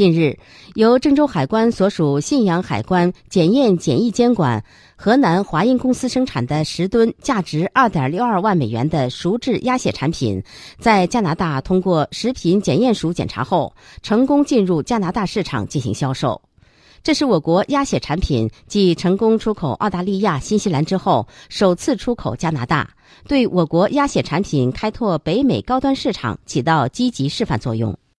近日由郑州海关所属信阳海关检验检疫监管河南华阴公司生产的十吨价值二点六二万美元的熟制鸭血产品在加拿大通过食品检验署检查后成功进入加拿大市场进行销售。这是我国鸭血产品继成功出口澳大利亚新西兰之后首次出口加拿大对我国鸭血产品开拓北美高端市场起到积极示范作用。